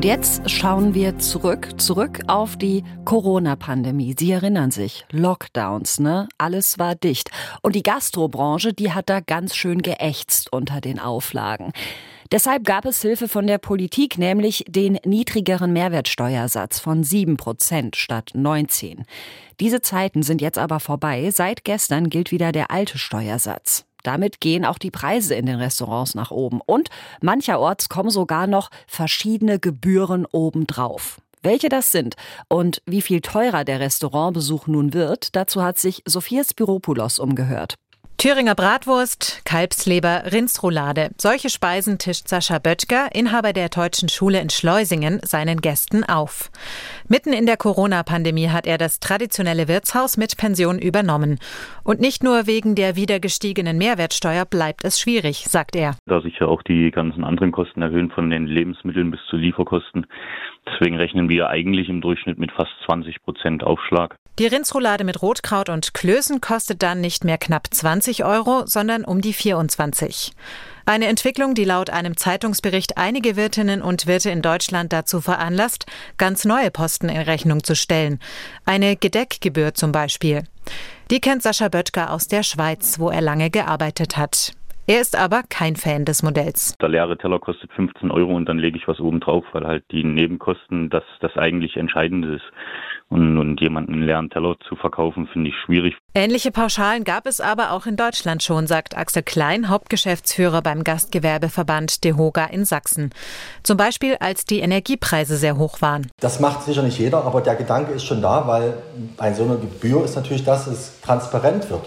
Und jetzt schauen wir zurück, zurück auf die Corona-Pandemie. Sie erinnern sich, Lockdowns, ne? Alles war dicht. Und die Gastrobranche, die hat da ganz schön geächtzt unter den Auflagen. Deshalb gab es Hilfe von der Politik, nämlich den niedrigeren Mehrwertsteuersatz von 7 Prozent statt 19. Diese Zeiten sind jetzt aber vorbei. Seit gestern gilt wieder der alte Steuersatz. Damit gehen auch die Preise in den Restaurants nach oben. Und mancherorts kommen sogar noch verschiedene Gebühren obendrauf. Welche das sind und wie viel teurer der Restaurantbesuch nun wird, dazu hat sich Sophia Spiropoulos umgehört. Thüringer Bratwurst, Kalbsleber, Rindsroulade. Solche Speisen tischt Sascha Böttger, Inhaber der Deutschen Schule in Schleusingen, seinen Gästen auf. Mitten in der Corona-Pandemie hat er das traditionelle Wirtshaus mit Pension übernommen. Und nicht nur wegen der wieder gestiegenen Mehrwertsteuer bleibt es schwierig, sagt er. Da sich ja auch die ganzen anderen Kosten erhöhen, von den Lebensmitteln bis zu Lieferkosten. Deswegen rechnen wir eigentlich im Durchschnitt mit fast 20 Prozent Aufschlag. Die Rindsroulade mit Rotkraut und Klößen kostet dann nicht mehr knapp 20 Euro, sondern um die 24. Eine Entwicklung, die laut einem Zeitungsbericht einige Wirtinnen und Wirte in Deutschland dazu veranlasst, ganz neue Posten in Rechnung zu stellen. Eine Gedeckgebühr zum Beispiel. Die kennt Sascha Böttger aus der Schweiz, wo er lange gearbeitet hat. Er ist aber kein Fan des Modells. Der leere Teller kostet 15 Euro und dann lege ich was oben drauf, weil halt die Nebenkosten das, das eigentlich Entscheidende ist. Und, und jemanden einen leeren Teller zu verkaufen, finde ich schwierig. Ähnliche Pauschalen gab es aber auch in Deutschland schon, sagt Axel Klein, Hauptgeschäftsführer beim Gastgewerbeverband DEHOGA in Sachsen. Zum Beispiel, als die Energiepreise sehr hoch waren. Das macht sicher nicht jeder, aber der Gedanke ist schon da, weil bei so einer Gebühr ist natürlich, dass es transparent wird.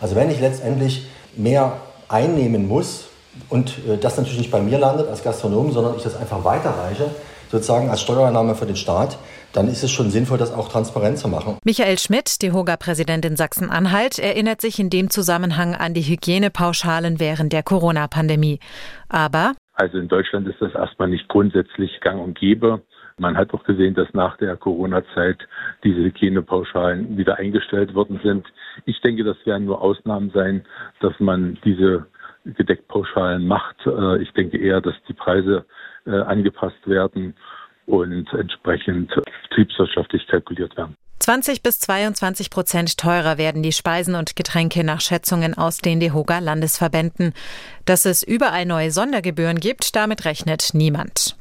Also wenn ich letztendlich mehr einnehmen muss und äh, das natürlich nicht bei mir landet als Gastronom, sondern ich das einfach weiterreiche, sozusagen als Steuereinnahme für den Staat, dann ist es schon sinnvoll, das auch transparent zu machen. Michael Schmidt, die Hoga-Präsidentin Sachsen-Anhalt, erinnert sich in dem Zusammenhang an die Hygienepauschalen während der Corona-Pandemie. Aber also in Deutschland ist das erstmal nicht grundsätzlich gang und gäbe. Man hat auch gesehen, dass nach der Corona-Zeit diese Hygienepauschalen wieder eingestellt worden sind. Ich denke, das werden nur Ausnahmen sein, dass man diese Gedeckpauschalen macht. Äh, ich denke eher, dass die Preise äh, angepasst werden und entsprechend betriebswirtschaftlich kalkuliert werden. 20 bis 22 Prozent teurer werden die Speisen und Getränke nach Schätzungen aus den DEHOGA Landesverbänden. Dass es überall neue Sondergebühren gibt, damit rechnet niemand.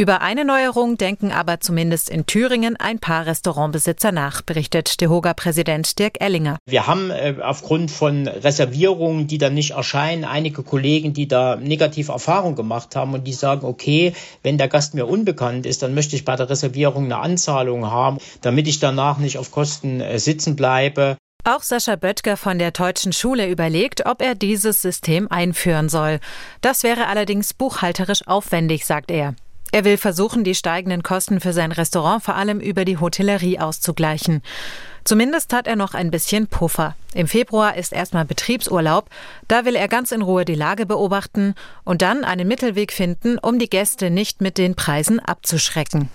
Über eine Neuerung denken aber zumindest in Thüringen ein paar Restaurantbesitzer nach, berichtet DeHoga-Präsident Dirk Ellinger. Wir haben äh, aufgrund von Reservierungen, die dann nicht erscheinen, einige Kollegen, die da negative Erfahrungen gemacht haben und die sagen, okay, wenn der Gast mir unbekannt ist, dann möchte ich bei der Reservierung eine Anzahlung haben, damit ich danach nicht auf Kosten äh, sitzen bleibe. Auch Sascha Böttger von der Deutschen Schule überlegt, ob er dieses System einführen soll. Das wäre allerdings buchhalterisch aufwendig, sagt er. Er will versuchen, die steigenden Kosten für sein Restaurant vor allem über die Hotellerie auszugleichen. Zumindest hat er noch ein bisschen Puffer. Im Februar ist erstmal Betriebsurlaub. Da will er ganz in Ruhe die Lage beobachten und dann einen Mittelweg finden, um die Gäste nicht mit den Preisen abzuschrecken.